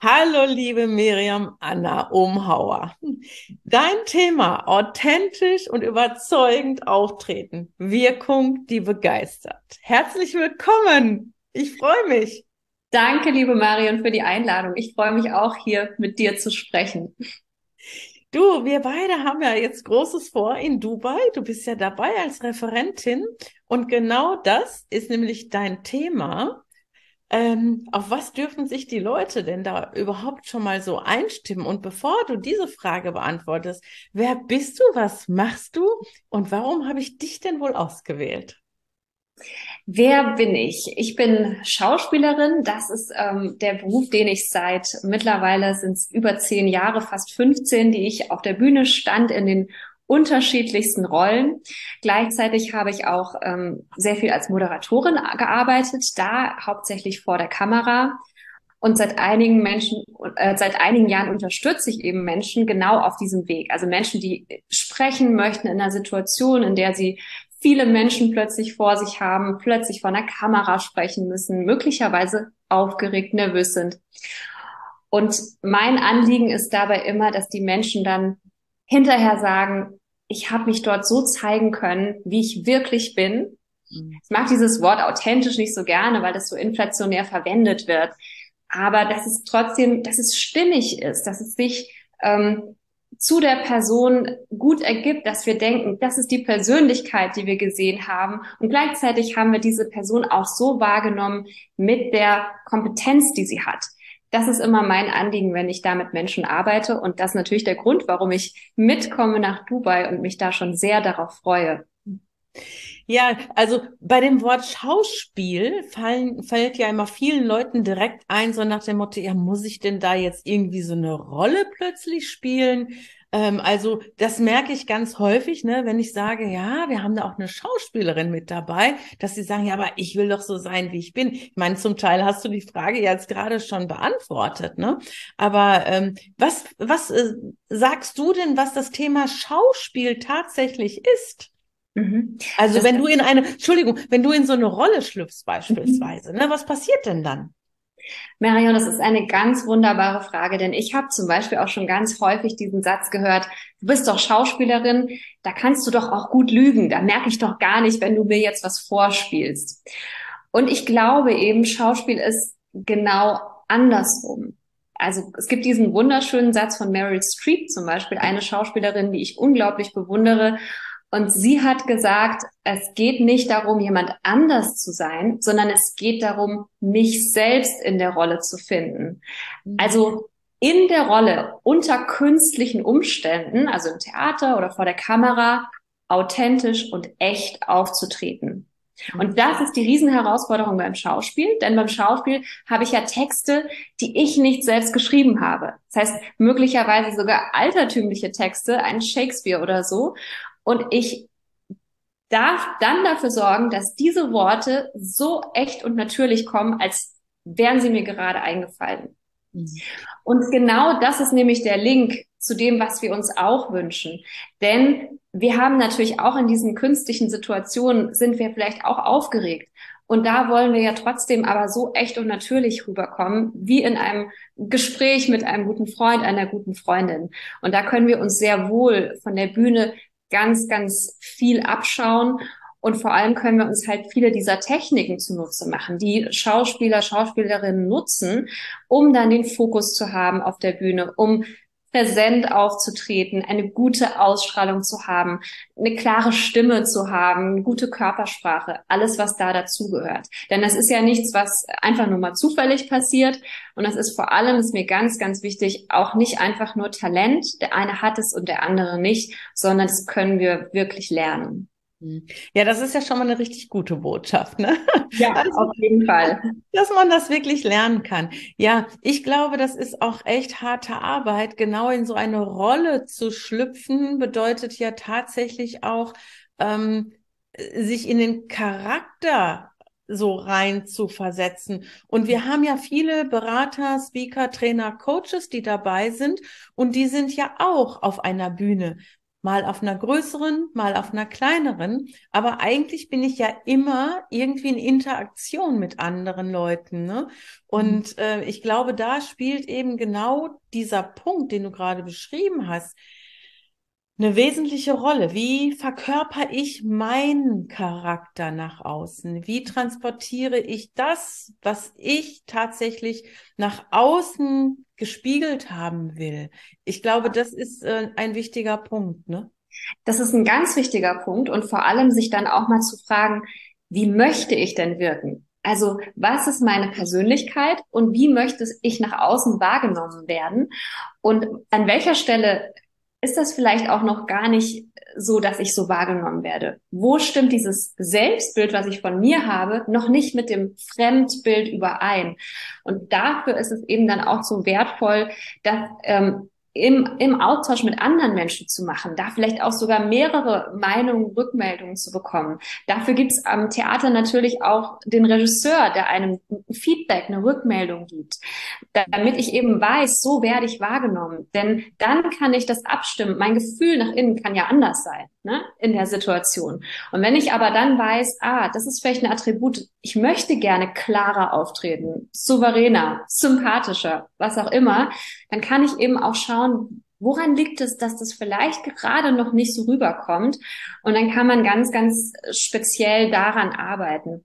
Hallo, liebe Miriam Anna Umhauer. Dein Thema authentisch und überzeugend auftreten. Wirkung, die begeistert. Herzlich willkommen. Ich freue mich. Danke, liebe Marion, für die Einladung. Ich freue mich auch hier mit dir zu sprechen. Du, wir beide haben ja jetzt Großes vor in Dubai. Du bist ja dabei als Referentin. Und genau das ist nämlich dein Thema. Ähm, auf was dürfen sich die Leute denn da überhaupt schon mal so einstimmen? Und bevor du diese Frage beantwortest, wer bist du, was machst du und warum habe ich dich denn wohl ausgewählt? Wer bin ich? Ich bin Schauspielerin. Das ist ähm, der Beruf, den ich seit mittlerweile sind es über zehn Jahre, fast 15, die ich auf der Bühne stand in den unterschiedlichsten Rollen. Gleichzeitig habe ich auch ähm, sehr viel als Moderatorin gearbeitet, da hauptsächlich vor der Kamera. Und seit einigen Menschen, äh, seit einigen Jahren unterstütze ich eben Menschen genau auf diesem Weg. Also Menschen, die sprechen möchten in einer Situation, in der sie viele Menschen plötzlich vor sich haben, plötzlich vor einer Kamera sprechen müssen, möglicherweise aufgeregt, nervös sind. Und mein Anliegen ist dabei immer, dass die Menschen dann hinterher sagen, ich habe mich dort so zeigen können, wie ich wirklich bin. Mhm. Ich mag dieses Wort authentisch nicht so gerne, weil das so inflationär verwendet wird. Aber dass es trotzdem, dass es stimmig ist, dass es sich ähm, zu der Person gut ergibt, dass wir denken, das ist die Persönlichkeit, die wir gesehen haben. Und gleichzeitig haben wir diese Person auch so wahrgenommen mit der Kompetenz, die sie hat. Das ist immer mein Anliegen, wenn ich da mit Menschen arbeite. Und das ist natürlich der Grund, warum ich mitkomme nach Dubai und mich da schon sehr darauf freue. Ja, also bei dem Wort Schauspiel fallen, fällt ja immer vielen Leuten direkt ein, so nach dem Motto, ja, muss ich denn da jetzt irgendwie so eine Rolle plötzlich spielen? Ähm, also das merke ich ganz häufig, ne, wenn ich sage, ja, wir haben da auch eine Schauspielerin mit dabei, dass sie sagen, ja, aber ich will doch so sein, wie ich bin. Ich meine, zum Teil hast du die Frage jetzt gerade schon beantwortet, ne? Aber ähm, was, was äh, sagst du denn, was das Thema Schauspiel tatsächlich ist? Mhm. Also das wenn du in eine, Entschuldigung, wenn du in so eine Rolle schlüpfst beispielsweise, mhm. ne, was passiert denn dann? Marion, das ist eine ganz wunderbare Frage, denn ich habe zum Beispiel auch schon ganz häufig diesen Satz gehört, du bist doch Schauspielerin, da kannst du doch auch gut lügen, da merke ich doch gar nicht, wenn du mir jetzt was vorspielst. Und ich glaube eben, Schauspiel ist genau andersrum. Also es gibt diesen wunderschönen Satz von Meryl Streep zum Beispiel, eine Schauspielerin, die ich unglaublich bewundere und sie hat gesagt, es geht nicht darum, jemand anders zu sein, sondern es geht darum, mich selbst in der Rolle zu finden. Mhm. Also in der Rolle unter künstlichen Umständen, also im Theater oder vor der Kamera, authentisch und echt aufzutreten. Und das ist die Riesenherausforderung beim Schauspiel, denn beim Schauspiel habe ich ja Texte, die ich nicht selbst geschrieben habe. Das heißt, möglicherweise sogar altertümliche Texte, ein Shakespeare oder so. Und ich darf dann dafür sorgen, dass diese Worte so echt und natürlich kommen, als wären sie mir gerade eingefallen. Mhm. Und genau das ist nämlich der Link zu dem, was wir uns auch wünschen. Denn wir haben natürlich auch in diesen künstlichen Situationen, sind wir vielleicht auch aufgeregt. Und da wollen wir ja trotzdem aber so echt und natürlich rüberkommen, wie in einem Gespräch mit einem guten Freund, einer guten Freundin. Und da können wir uns sehr wohl von der Bühne ganz, ganz viel abschauen. Und vor allem können wir uns halt viele dieser Techniken zunutze machen, die Schauspieler, Schauspielerinnen nutzen, um dann den Fokus zu haben auf der Bühne, um präsent aufzutreten, eine gute Ausstrahlung zu haben, eine klare Stimme zu haben, eine gute Körpersprache, alles, was da dazugehört. Denn das ist ja nichts, was einfach nur mal zufällig passiert. Und das ist vor allem, ist mir ganz, ganz wichtig, auch nicht einfach nur Talent. Der eine hat es und der andere nicht, sondern das können wir wirklich lernen. Hm. Ja, das ist ja schon mal eine richtig gute Botschaft, ne? Ja, also, auf jeden Fall. Dass man das wirklich lernen kann. Ja, ich glaube, das ist auch echt harte Arbeit. Genau in so eine Rolle zu schlüpfen, bedeutet ja tatsächlich auch, ähm, sich in den Charakter so rein zu versetzen. Und wir haben ja viele Berater, Speaker, Trainer, Coaches, die dabei sind. Und die sind ja auch auf einer Bühne mal auf einer größeren, mal auf einer kleineren. Aber eigentlich bin ich ja immer irgendwie in Interaktion mit anderen Leuten. Ne? Und mhm. äh, ich glaube, da spielt eben genau dieser Punkt, den du gerade beschrieben hast, eine wesentliche Rolle. Wie verkörper ich meinen Charakter nach außen? Wie transportiere ich das, was ich tatsächlich nach außen gespiegelt haben will? Ich glaube, das ist äh, ein wichtiger Punkt, ne? Das ist ein ganz wichtiger Punkt und vor allem sich dann auch mal zu fragen, wie möchte ich denn wirken? Also was ist meine Persönlichkeit und wie möchte ich nach außen wahrgenommen werden? Und an welcher Stelle ist das vielleicht auch noch gar nicht so, dass ich so wahrgenommen werde? Wo stimmt dieses Selbstbild, was ich von mir habe, noch nicht mit dem Fremdbild überein? Und dafür ist es eben dann auch so wertvoll, dass ähm, im, im Austausch mit anderen Menschen zu machen, da vielleicht auch sogar mehrere Meinungen, Rückmeldungen zu bekommen. Dafür gibt's am Theater natürlich auch den Regisseur, der einem Feedback, eine Rückmeldung gibt, damit ich eben weiß, so werde ich wahrgenommen. Denn dann kann ich das abstimmen. Mein Gefühl nach innen kann ja anders sein ne, in der Situation. Und wenn ich aber dann weiß, ah, das ist vielleicht ein Attribut, ich möchte gerne klarer auftreten, souveräner, sympathischer, was auch immer, dann kann ich eben auch schauen, woran liegt es, dass das vielleicht gerade noch nicht so rüberkommt? Und dann kann man ganz, ganz speziell daran arbeiten.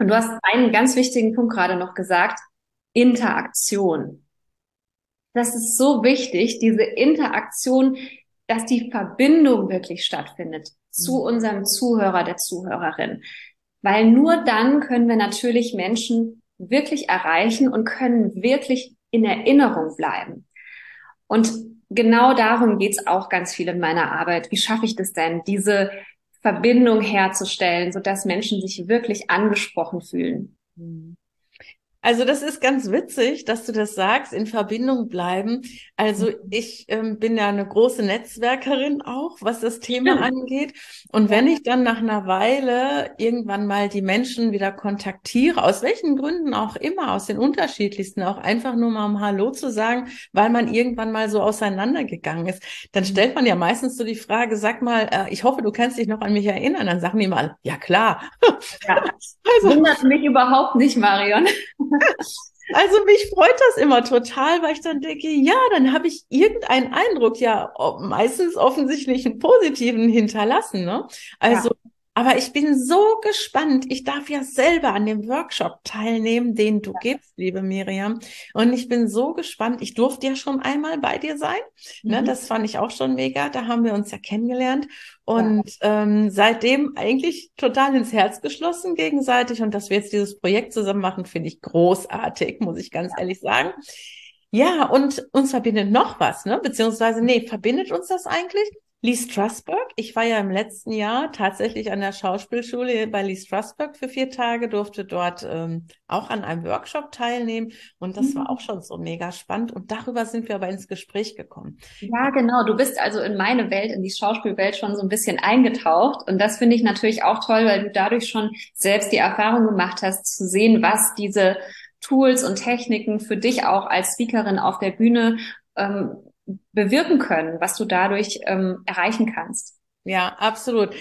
Und du hast einen ganz wichtigen Punkt gerade noch gesagt, Interaktion. Das ist so wichtig, diese Interaktion dass die Verbindung wirklich stattfindet zu mhm. unserem Zuhörer, der Zuhörerin. Weil nur dann können wir natürlich Menschen wirklich erreichen und können wirklich in Erinnerung bleiben. Und genau darum geht's auch ganz viel in meiner Arbeit. Wie schaffe ich das denn, diese Verbindung herzustellen, sodass Menschen sich wirklich angesprochen fühlen? Mhm. Also das ist ganz witzig, dass du das sagst, in Verbindung bleiben. Also mhm. ich ähm, bin ja eine große Netzwerkerin auch, was das Thema Stimmt. angeht. Und wenn ich dann nach einer Weile irgendwann mal die Menschen wieder kontaktiere, aus welchen Gründen auch immer, aus den unterschiedlichsten, auch einfach nur mal um Hallo zu sagen, weil man irgendwann mal so auseinandergegangen ist, dann mhm. stellt man ja meistens so die Frage, sag mal, äh, ich hoffe, du kannst dich noch an mich erinnern. Dann sagen die mal, ja klar. Ja, also, wundert mich überhaupt nicht, Marion. Also mich freut das immer total, weil ich dann denke, ja, dann habe ich irgendeinen Eindruck, ja, meistens offensichtlich einen positiven hinterlassen. Ne? Also ja. Aber ich bin so gespannt. Ich darf ja selber an dem Workshop teilnehmen, den du gibst, liebe Miriam. Und ich bin so gespannt. Ich durfte ja schon einmal bei dir sein. Ne, mhm. Ne, das fand ich auch schon mega. Da haben wir uns ja kennengelernt. Und ja. ähm, seitdem eigentlich total ins Herz geschlossen gegenseitig. Und dass wir jetzt dieses Projekt zusammen machen, finde ich großartig, muss ich ganz ja. ehrlich sagen. Ja, und uns verbindet noch was, ne? Beziehungsweise, nee, verbindet uns das eigentlich? Lee Strasberg. Ich war ja im letzten Jahr tatsächlich an der Schauspielschule bei Lee Strasberg für vier Tage, durfte dort ähm, auch an einem Workshop teilnehmen und das mhm. war auch schon so mega spannend und darüber sind wir aber ins Gespräch gekommen. Ja, genau. Du bist also in meine Welt, in die Schauspielwelt schon so ein bisschen eingetaucht und das finde ich natürlich auch toll, weil du dadurch schon selbst die Erfahrung gemacht hast, zu sehen, was diese Tools und Techniken für dich auch als Speakerin auf der Bühne ähm, bewirken können, was du dadurch ähm, erreichen kannst. Ja, absolut.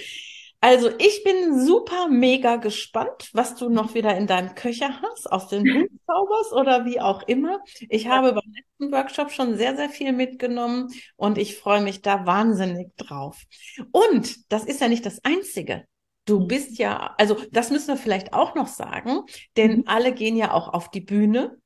Also ich bin super mega gespannt, was du noch wieder in deinem Köcher hast, aus den Hut zauberst oder wie auch immer. Ich habe beim letzten Workshop schon sehr, sehr viel mitgenommen und ich freue mich da wahnsinnig drauf. Und das ist ja nicht das Einzige. Du bist ja, also das müssen wir vielleicht auch noch sagen, denn mhm. alle gehen ja auch auf die Bühne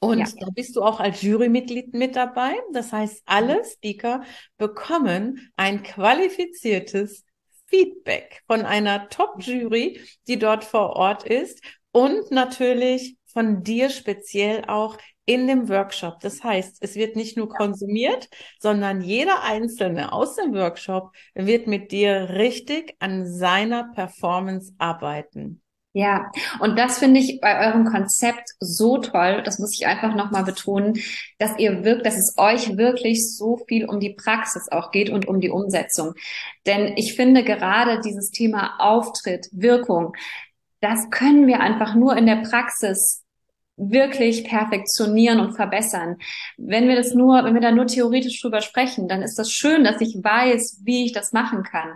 und ja. da bist du auch als Jurymitglied mit dabei. Das heißt, alle mhm. Speaker bekommen ein qualifiziertes Feedback von einer Top-Jury, die dort vor Ort ist und natürlich von dir speziell auch in dem Workshop. Das heißt, es wird nicht nur konsumiert, sondern jeder Einzelne aus dem Workshop wird mit dir richtig an seiner Performance arbeiten. Ja, und das finde ich bei eurem Konzept so toll. Das muss ich einfach nochmal betonen, dass ihr wirkt, dass es euch wirklich so viel um die Praxis auch geht und um die Umsetzung. Denn ich finde gerade dieses Thema Auftritt, Wirkung, das können wir einfach nur in der Praxis wirklich perfektionieren und verbessern. Wenn wir das nur, wenn wir da nur theoretisch drüber sprechen, dann ist das schön, dass ich weiß, wie ich das machen kann.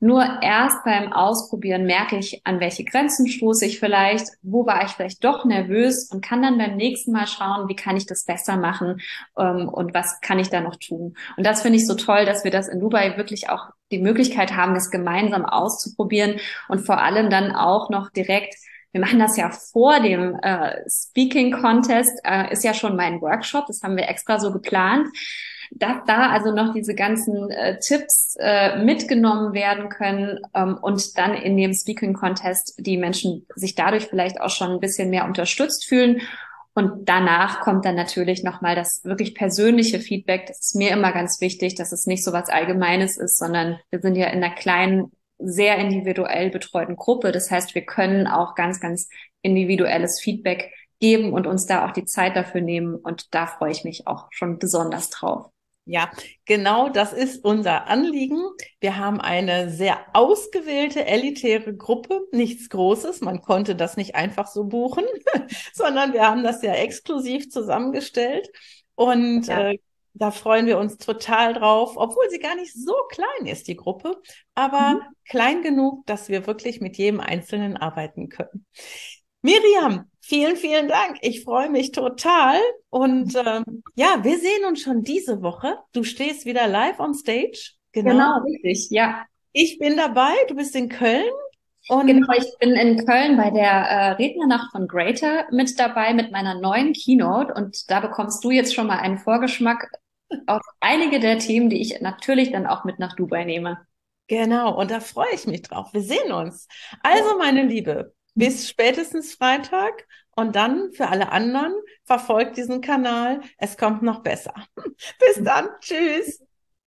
Nur erst beim Ausprobieren merke ich, an welche Grenzen stoße ich vielleicht, wo war ich vielleicht doch nervös und kann dann beim nächsten Mal schauen, wie kann ich das besser machen ähm, und was kann ich da noch tun. Und das finde ich so toll, dass wir das in Dubai wirklich auch die Möglichkeit haben, das gemeinsam auszuprobieren und vor allem dann auch noch direkt wir machen das ja vor dem äh, Speaking Contest, äh, ist ja schon mein Workshop, das haben wir extra so geplant dass da also noch diese ganzen äh, Tipps äh, mitgenommen werden können ähm, und dann in dem Speaking Contest die Menschen sich dadurch vielleicht auch schon ein bisschen mehr unterstützt fühlen. Und danach kommt dann natürlich nochmal das wirklich persönliche Feedback. Das ist mir immer ganz wichtig, dass es nicht so was Allgemeines ist, sondern wir sind ja in einer kleinen, sehr individuell betreuten Gruppe. Das heißt, wir können auch ganz, ganz individuelles Feedback geben und uns da auch die Zeit dafür nehmen. Und da freue ich mich auch schon besonders drauf. Ja, genau das ist unser Anliegen. Wir haben eine sehr ausgewählte, elitäre Gruppe, nichts Großes. Man konnte das nicht einfach so buchen, sondern wir haben das ja exklusiv zusammengestellt. Und ja. äh, da freuen wir uns total drauf, obwohl sie gar nicht so klein ist, die Gruppe, aber mhm. klein genug, dass wir wirklich mit jedem Einzelnen arbeiten können. Miriam, vielen, vielen Dank. Ich freue mich total. Und ähm, ja, wir sehen uns schon diese Woche. Du stehst wieder live on stage. Genau, genau richtig, ja. Ich bin dabei, du bist in Köln. Und genau, ich bin in Köln bei der äh, Rednernacht von Greater mit dabei mit meiner neuen Keynote und da bekommst du jetzt schon mal einen Vorgeschmack auf einige der Themen, die ich natürlich dann auch mit nach Dubai nehme. Genau, und da freue ich mich drauf. Wir sehen uns. Also, meine Liebe, bis spätestens Freitag. Und dann für alle anderen verfolgt diesen Kanal. Es kommt noch besser. Bis dann. Tschüss.